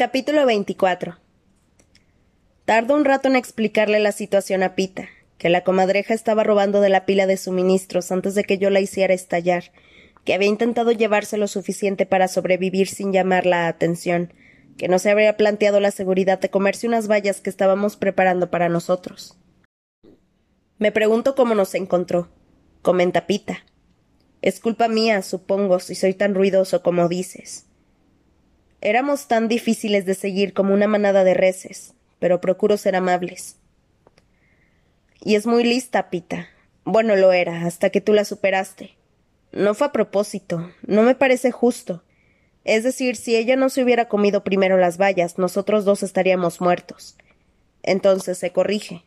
Capítulo 24 Tardo un rato en explicarle la situación a Pita, que la comadreja estaba robando de la pila de suministros antes de que yo la hiciera estallar, que había intentado llevarse lo suficiente para sobrevivir sin llamar la atención, que no se habría planteado la seguridad de comerse unas vallas que estábamos preparando para nosotros. Me pregunto cómo nos encontró, comenta Pita. Es culpa mía, supongo, si soy tan ruidoso como dices. Éramos tan difíciles de seguir como una manada de reses, pero procuro ser amables. Y es muy lista, Pita. Bueno, lo era, hasta que tú la superaste. No fue a propósito, no me parece justo. Es decir, si ella no se hubiera comido primero las vallas, nosotros dos estaríamos muertos. Entonces se corrige.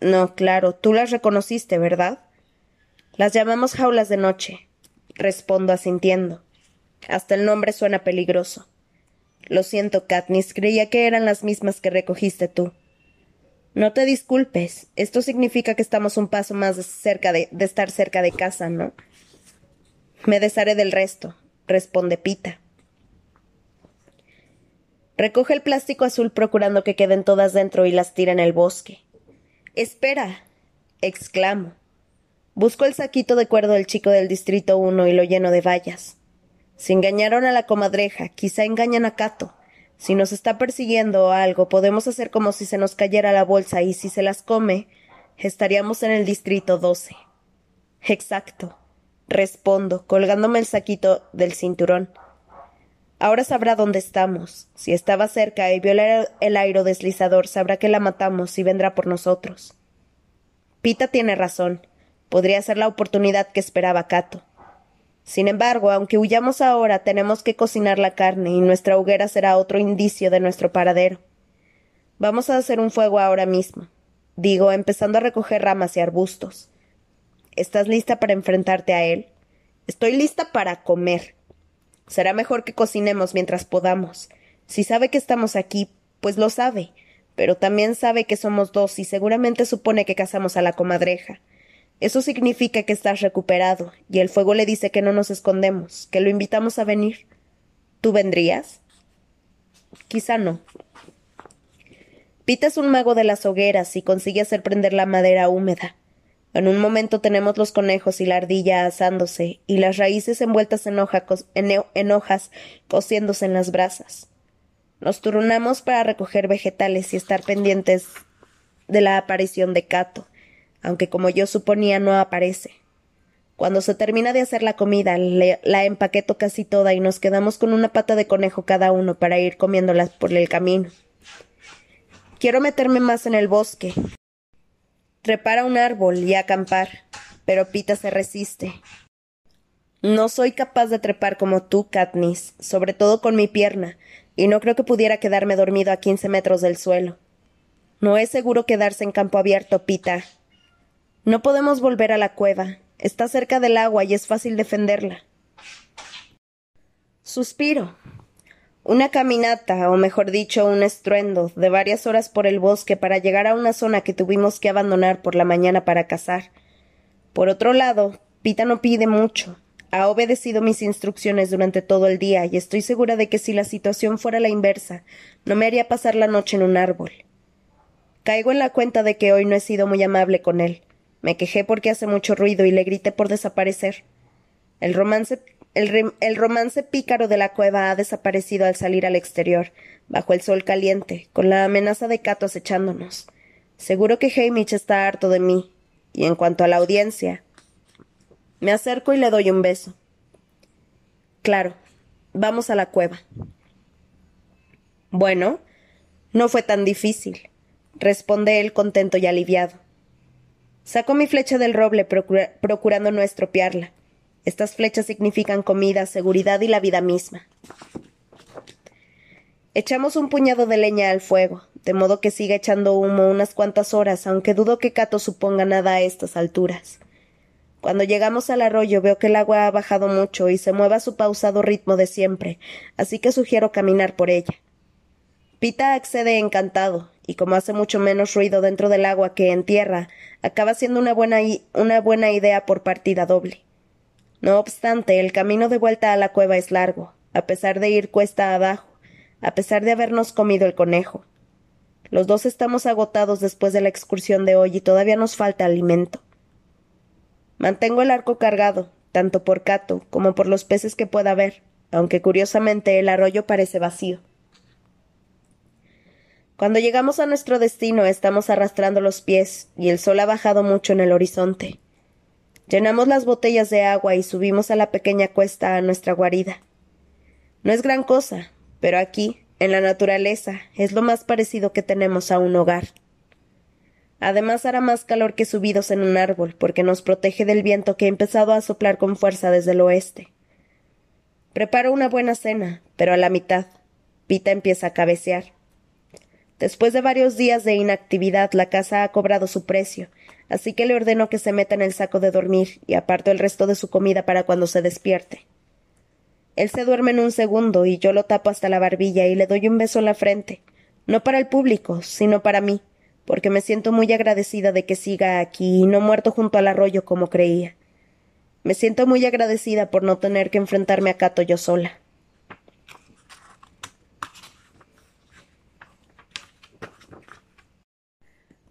No, claro, tú las reconociste, ¿verdad? Las llamamos jaulas de noche. Respondo asintiendo. Hasta el nombre suena peligroso. Lo siento, Katniss, creía que eran las mismas que recogiste tú. No te disculpes. Esto significa que estamos un paso más cerca de, de estar cerca de casa, ¿no? Me desharé del resto, responde Pita. Recoge el plástico azul procurando que queden todas dentro y las tira en el bosque. Espera. exclamo. Busco el saquito de cuerdo del chico del distrito uno y lo lleno de vallas. Si engañaron a la comadreja, quizá engañan a Cato. Si nos está persiguiendo o algo, podemos hacer como si se nos cayera la bolsa y si se las come, estaríamos en el distrito 12. Exacto. Respondo, colgándome el saquito del cinturón. Ahora sabrá dónde estamos. Si estaba cerca y vio el aerodeslizador, sabrá que la matamos y vendrá por nosotros. Pita tiene razón. Podría ser la oportunidad que esperaba Cato. Sin embargo, aunque huyamos ahora, tenemos que cocinar la carne y nuestra hoguera será otro indicio de nuestro paradero. Vamos a hacer un fuego ahora mismo, digo, empezando a recoger ramas y arbustos. ¿Estás lista para enfrentarte a él? Estoy lista para comer. Será mejor que cocinemos mientras podamos. Si sabe que estamos aquí, pues lo sabe, pero también sabe que somos dos y seguramente supone que cazamos a la comadreja. Eso significa que estás recuperado, y el fuego le dice que no nos escondemos, que lo invitamos a venir. ¿Tú vendrías? Quizá no. Pita es un mago de las hogueras y consigue hacer prender la madera húmeda. En un momento tenemos los conejos y la ardilla asándose, y las raíces envueltas en, en hojas cociéndose en las brasas. Nos turnamos para recoger vegetales y estar pendientes de la aparición de Cato aunque como yo suponía no aparece. Cuando se termina de hacer la comida, la empaqueto casi toda y nos quedamos con una pata de conejo cada uno para ir comiéndolas por el camino. Quiero meterme más en el bosque, trepar a un árbol y acampar, pero Pita se resiste. No soy capaz de trepar como tú, Katniss, sobre todo con mi pierna, y no creo que pudiera quedarme dormido a quince metros del suelo. No es seguro quedarse en campo abierto, Pita, no podemos volver a la cueva. Está cerca del agua y es fácil defenderla. Suspiro. Una caminata, o mejor dicho, un estruendo, de varias horas por el bosque para llegar a una zona que tuvimos que abandonar por la mañana para cazar. Por otro lado, Pita no pide mucho. Ha obedecido mis instrucciones durante todo el día y estoy segura de que si la situación fuera la inversa, no me haría pasar la noche en un árbol. Caigo en la cuenta de que hoy no he sido muy amable con él. Me quejé porque hace mucho ruido y le grité por desaparecer. El romance, el, romance pícaro de la cueva ha desaparecido al salir al exterior, bajo el sol caliente, con la amenaza de Cato acechándonos. Seguro que Hamish está harto de mí. Y en cuanto a la audiencia. Me acerco y le doy un beso. Claro, vamos a la cueva. Bueno, no fue tan difícil, responde él contento y aliviado. Saco mi flecha del roble procurando no estropearla. Estas flechas significan comida, seguridad y la vida misma. Echamos un puñado de leña al fuego, de modo que siga echando humo unas cuantas horas, aunque dudo que Cato suponga nada a estas alturas. Cuando llegamos al arroyo veo que el agua ha bajado mucho y se mueve a su pausado ritmo de siempre, así que sugiero caminar por ella. Pita accede encantado, y como hace mucho menos ruido dentro del agua que en tierra, acaba siendo una buena, una buena idea por partida doble. No obstante, el camino de vuelta a la cueva es largo, a pesar de ir cuesta abajo, a pesar de habernos comido el conejo. Los dos estamos agotados después de la excursión de hoy y todavía nos falta alimento. Mantengo el arco cargado, tanto por Cato como por los peces que pueda haber, aunque curiosamente el arroyo parece vacío. Cuando llegamos a nuestro destino estamos arrastrando los pies y el sol ha bajado mucho en el horizonte. Llenamos las botellas de agua y subimos a la pequeña cuesta a nuestra guarida. No es gran cosa, pero aquí, en la naturaleza, es lo más parecido que tenemos a un hogar. Además hará más calor que subidos en un árbol, porque nos protege del viento que ha empezado a soplar con fuerza desde el oeste. Preparo una buena cena, pero a la mitad. Pita empieza a cabecear. Después de varios días de inactividad, la casa ha cobrado su precio, así que le ordeno que se meta en el saco de dormir y aparto el resto de su comida para cuando se despierte. Él se duerme en un segundo y yo lo tapo hasta la barbilla y le doy un beso en la frente, no para el público, sino para mí, porque me siento muy agradecida de que siga aquí y no muerto junto al arroyo como creía. Me siento muy agradecida por no tener que enfrentarme a Cato yo sola.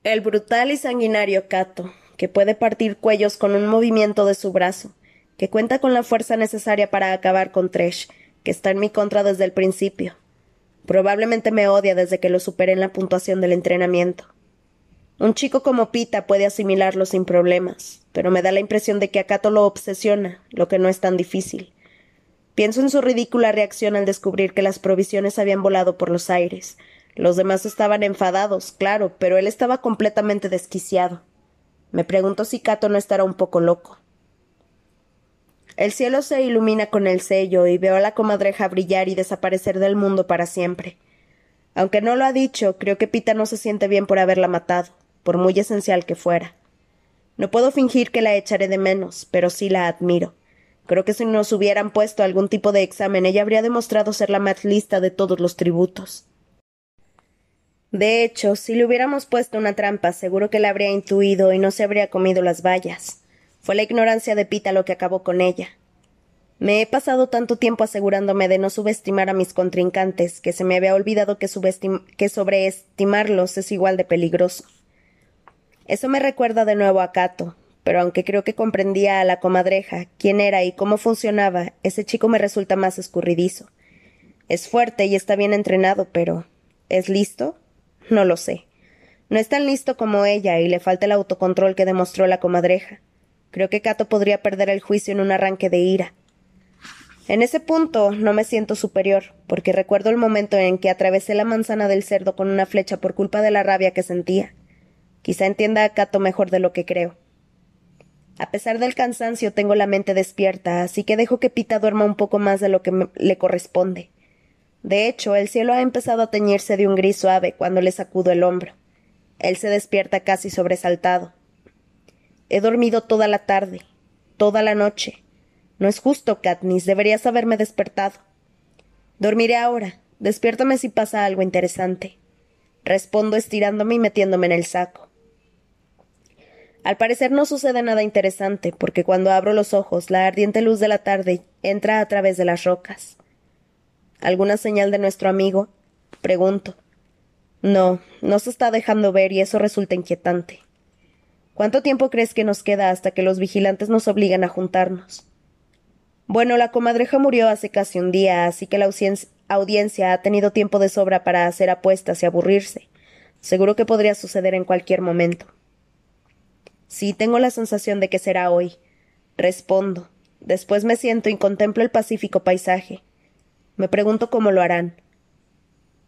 El brutal y sanguinario Cato, que puede partir cuellos con un movimiento de su brazo, que cuenta con la fuerza necesaria para acabar con Tresh, que está en mi contra desde el principio. Probablemente me odia desde que lo superé en la puntuación del entrenamiento. Un chico como Pita puede asimilarlo sin problemas, pero me da la impresión de que a Cato lo obsesiona, lo que no es tan difícil. Pienso en su ridícula reacción al descubrir que las provisiones habían volado por los aires, los demás estaban enfadados, claro, pero él estaba completamente desquiciado. Me pregunto si Cato no estará un poco loco. El cielo se ilumina con el sello y veo a la comadreja brillar y desaparecer del mundo para siempre. Aunque no lo ha dicho, creo que Pita no se siente bien por haberla matado, por muy esencial que fuera. No puedo fingir que la echaré de menos, pero sí la admiro. Creo que si nos hubieran puesto algún tipo de examen, ella habría demostrado ser la más lista de todos los tributos. De hecho, si le hubiéramos puesto una trampa, seguro que la habría intuido y no se habría comido las vallas. Fue la ignorancia de Pita lo que acabó con ella. Me he pasado tanto tiempo asegurándome de no subestimar a mis contrincantes que se me había olvidado que, que sobreestimarlos es igual de peligroso. Eso me recuerda de nuevo a Cato, pero aunque creo que comprendía a la comadreja, quién era y cómo funcionaba, ese chico me resulta más escurridizo. Es fuerte y está bien entrenado, pero ¿es listo? No lo sé. No es tan listo como ella y le falta el autocontrol que demostró la comadreja. Creo que Cato podría perder el juicio en un arranque de ira. En ese punto no me siento superior, porque recuerdo el momento en que atravesé la manzana del cerdo con una flecha por culpa de la rabia que sentía. Quizá entienda a Cato mejor de lo que creo. A pesar del cansancio tengo la mente despierta, así que dejo que Pita duerma un poco más de lo que le corresponde. De hecho, el cielo ha empezado a teñirse de un gris suave cuando le sacudo el hombro. Él se despierta casi sobresaltado. He dormido toda la tarde, toda la noche. No es justo, Katniss. Deberías haberme despertado. Dormiré ahora. Despiértame si pasa algo interesante. Respondo estirándome y metiéndome en el saco. Al parecer no sucede nada interesante, porque cuando abro los ojos, la ardiente luz de la tarde entra a través de las rocas. ¿Alguna señal de nuestro amigo? Pregunto. No, no se está dejando ver y eso resulta inquietante. ¿Cuánto tiempo crees que nos queda hasta que los vigilantes nos obligan a juntarnos? Bueno, la comadreja murió hace casi un día, así que la audiencia ha tenido tiempo de sobra para hacer apuestas y aburrirse. Seguro que podría suceder en cualquier momento. Sí, tengo la sensación de que será hoy. Respondo. Después me siento y contemplo el pacífico paisaje. Me pregunto cómo lo harán.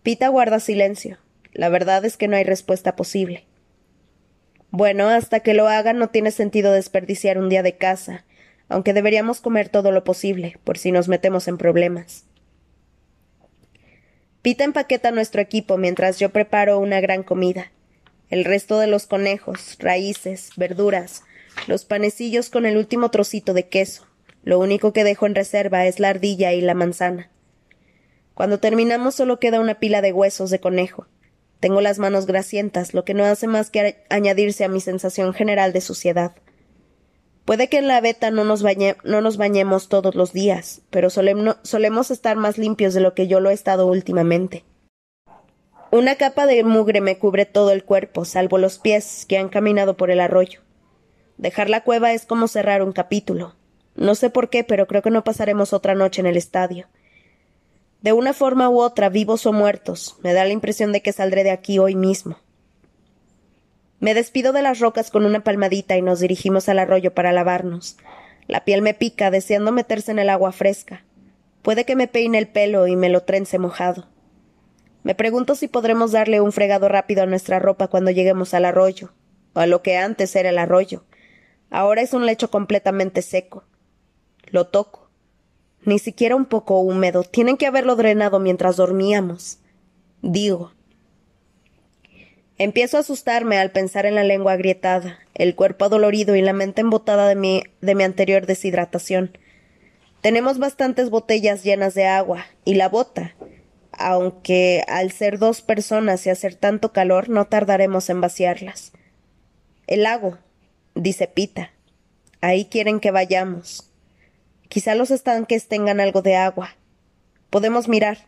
Pita guarda silencio. La verdad es que no hay respuesta posible. Bueno, hasta que lo hagan no tiene sentido desperdiciar un día de casa, aunque deberíamos comer todo lo posible, por si nos metemos en problemas. Pita empaqueta nuestro equipo mientras yo preparo una gran comida. El resto de los conejos, raíces, verduras, los panecillos con el último trocito de queso. Lo único que dejo en reserva es la ardilla y la manzana. Cuando terminamos solo queda una pila de huesos de conejo. Tengo las manos grasientas, lo que no hace más que añadirse a mi sensación general de suciedad. Puede que en la veta no nos, no nos bañemos todos los días, pero solemos estar más limpios de lo que yo lo he estado últimamente. Una capa de mugre me cubre todo el cuerpo, salvo los pies que han caminado por el arroyo. Dejar la cueva es como cerrar un capítulo. No sé por qué, pero creo que no pasaremos otra noche en el estadio. De una forma u otra, vivos o muertos, me da la impresión de que saldré de aquí hoy mismo. Me despido de las rocas con una palmadita y nos dirigimos al arroyo para lavarnos. La piel me pica, deseando meterse en el agua fresca. Puede que me peine el pelo y me lo trence mojado. Me pregunto si podremos darle un fregado rápido a nuestra ropa cuando lleguemos al arroyo, o a lo que antes era el arroyo. Ahora es un lecho completamente seco. Lo toco. Ni siquiera un poco húmedo. Tienen que haberlo drenado mientras dormíamos. Digo. Empiezo a asustarme al pensar en la lengua agrietada, el cuerpo adolorido y la mente embotada de mi, de mi anterior deshidratación. Tenemos bastantes botellas llenas de agua, y la bota, aunque al ser dos personas y hacer tanto calor, no tardaremos en vaciarlas. El lago, dice Pita. Ahí quieren que vayamos. Quizá los estanques tengan algo de agua. Podemos mirar,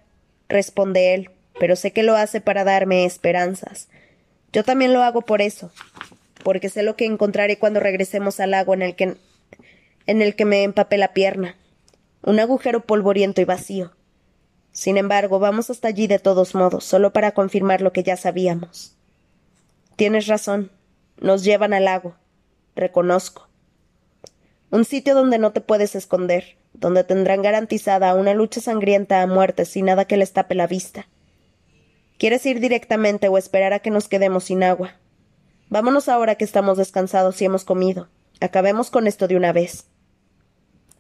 responde él, pero sé que lo hace para darme esperanzas. Yo también lo hago por eso, porque sé lo que encontraré cuando regresemos al lago en el que en el que me empapé la pierna. Un agujero polvoriento y vacío. Sin embargo, vamos hasta allí de todos modos, solo para confirmar lo que ya sabíamos. Tienes razón. Nos llevan al lago. Reconozco. Un sitio donde no te puedes esconder, donde tendrán garantizada una lucha sangrienta a muerte sin nada que les tape la vista. ¿Quieres ir directamente o esperar a que nos quedemos sin agua? Vámonos ahora que estamos descansados y hemos comido. Acabemos con esto de una vez.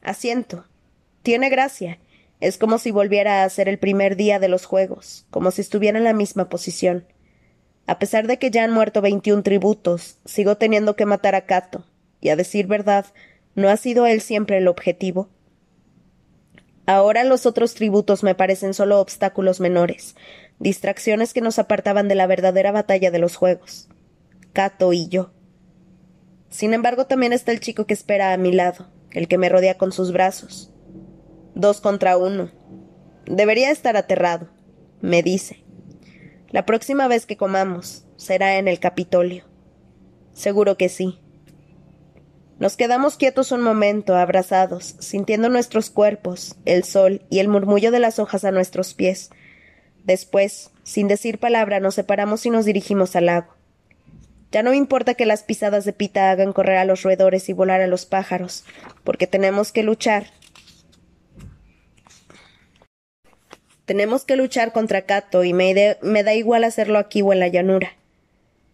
Asiento. Tiene gracia. Es como si volviera a ser el primer día de los juegos, como si estuviera en la misma posición. A pesar de que ya han muerto veintiún tributos, sigo teniendo que matar a Cato, y a decir verdad, ¿no ha sido él siempre el objetivo? Ahora los otros tributos me parecen solo obstáculos menores, distracciones que nos apartaban de la verdadera batalla de los juegos. Cato y yo. Sin embargo, también está el chico que espera a mi lado, el que me rodea con sus brazos. Dos contra uno. Debería estar aterrado, me dice. La próxima vez que comamos será en el Capitolio. Seguro que sí. Nos quedamos quietos un momento, abrazados, sintiendo nuestros cuerpos, el sol y el murmullo de las hojas a nuestros pies, Después, sin decir palabra, nos separamos y nos dirigimos al lago. Ya no importa que las pisadas de Pita hagan correr a los roedores y volar a los pájaros, porque tenemos que luchar. Tenemos que luchar contra Cato y me, me da igual hacerlo aquí o en la llanura.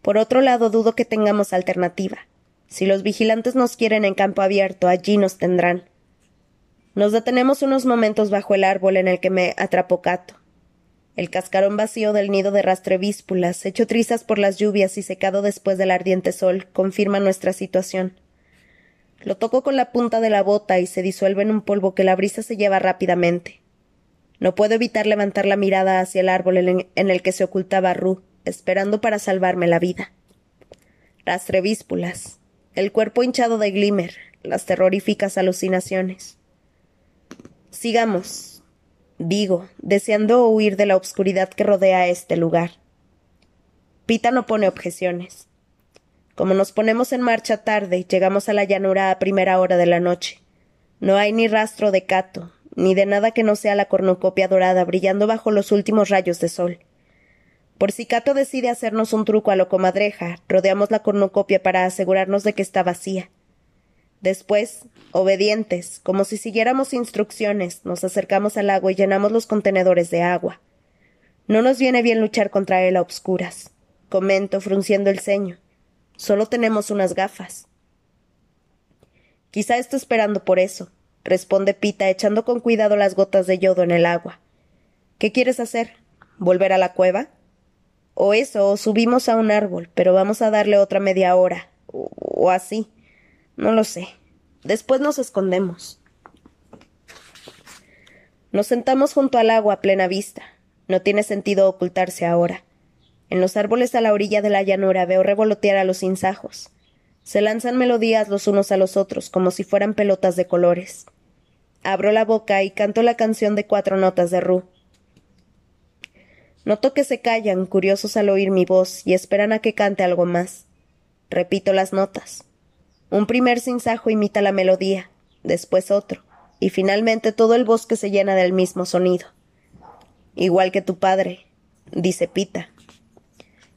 Por otro lado, dudo que tengamos alternativa. Si los vigilantes nos quieren en campo abierto, allí nos tendrán. Nos detenemos unos momentos bajo el árbol en el que me atrapó Cato el cascarón vacío del nido de rastrevíspulas, hecho trizas por las lluvias y secado después del ardiente sol, confirma nuestra situación. Lo toco con la punta de la bota y se disuelve en un polvo que la brisa se lleva rápidamente. No puedo evitar levantar la mirada hacia el árbol en el que se ocultaba Ru, esperando para salvarme la vida. Rastrevíspulas, el cuerpo hinchado de Glimmer, las terroríficas alucinaciones. Sigamos, digo, deseando huir de la obscuridad que rodea este lugar. Pita no pone objeciones. Como nos ponemos en marcha tarde, llegamos a la llanura a primera hora de la noche. No hay ni rastro de Cato, ni de nada que no sea la cornucopia dorada brillando bajo los últimos rayos de sol. Por si Cato decide hacernos un truco a lo comadreja, rodeamos la cornucopia para asegurarnos de que está vacía. Después, obedientes, como si siguiéramos instrucciones, nos acercamos al agua y llenamos los contenedores de agua. No nos viene bien luchar contra él a obscuras, comento, frunciendo el ceño. Solo tenemos unas gafas. Quizá está esperando por eso, responde Pita, echando con cuidado las gotas de yodo en el agua. ¿Qué quieres hacer? ¿Volver a la cueva? O eso, o subimos a un árbol, pero vamos a darle otra media hora, o, así. No lo sé. Después nos escondemos. Nos sentamos junto al agua a plena vista. No tiene sentido ocultarse ahora. En los árboles a la orilla de la llanura veo revolotear a los insajos. Se lanzan melodías los unos a los otros, como si fueran pelotas de colores. Abro la boca y canto la canción de cuatro notas de Ru. Noto que se callan, curiosos al oír mi voz, y esperan a que cante algo más. Repito las notas. Un primer sinsajo imita la melodía, después otro, y finalmente todo el bosque se llena del mismo sonido. Igual que tu padre, dice Pita.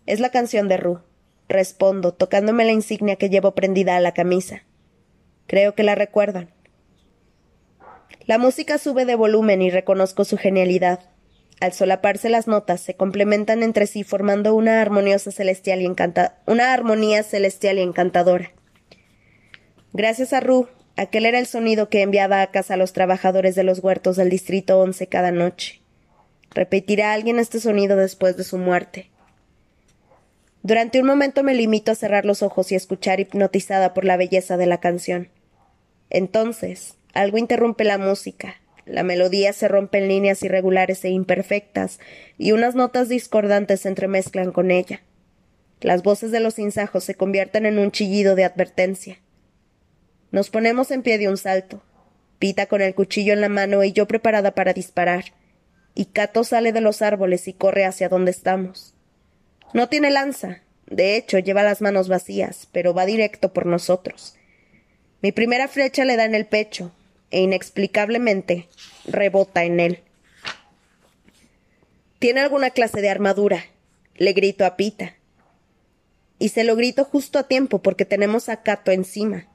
Es la canción de Ru. Respondo, tocándome la insignia que llevo prendida a la camisa. Creo que la recuerdan. La música sube de volumen y reconozco su genialidad. Al solaparse las notas, se complementan entre sí formando una armoniosa celestial y una armonía celestial y encantadora. Gracias a Ru, aquel era el sonido que enviaba a casa a los trabajadores de los huertos del distrito once cada noche. ¿Repetirá alguien este sonido después de su muerte? Durante un momento me limito a cerrar los ojos y escuchar hipnotizada por la belleza de la canción. Entonces, algo interrumpe la música. La melodía se rompe en líneas irregulares e imperfectas, y unas notas discordantes se entremezclan con ella. Las voces de los insajos se convierten en un chillido de advertencia. Nos ponemos en pie de un salto. Pita con el cuchillo en la mano y yo preparada para disparar. Y Cato sale de los árboles y corre hacia donde estamos. No tiene lanza. De hecho, lleva las manos vacías, pero va directo por nosotros. Mi primera flecha le da en el pecho, e inexplicablemente rebota en él. ¿Tiene alguna clase de armadura? Le grito a Pita. Y se lo grito justo a tiempo porque tenemos a Cato encima.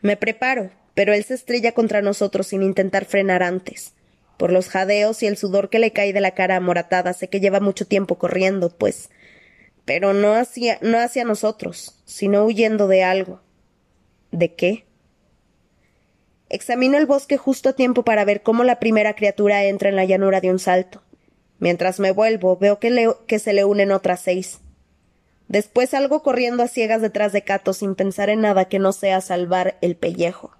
Me preparo, pero él se estrella contra nosotros sin intentar frenar antes. Por los jadeos y el sudor que le cae de la cara amoratada sé que lleva mucho tiempo corriendo, pues pero no hacia, no hacia nosotros, sino huyendo de algo. ¿De qué? Examino el bosque justo a tiempo para ver cómo la primera criatura entra en la llanura de un salto. Mientras me vuelvo, veo que, que se le unen otras seis. Después salgo corriendo a ciegas detrás de Cato sin pensar en nada que no sea salvar el pellejo.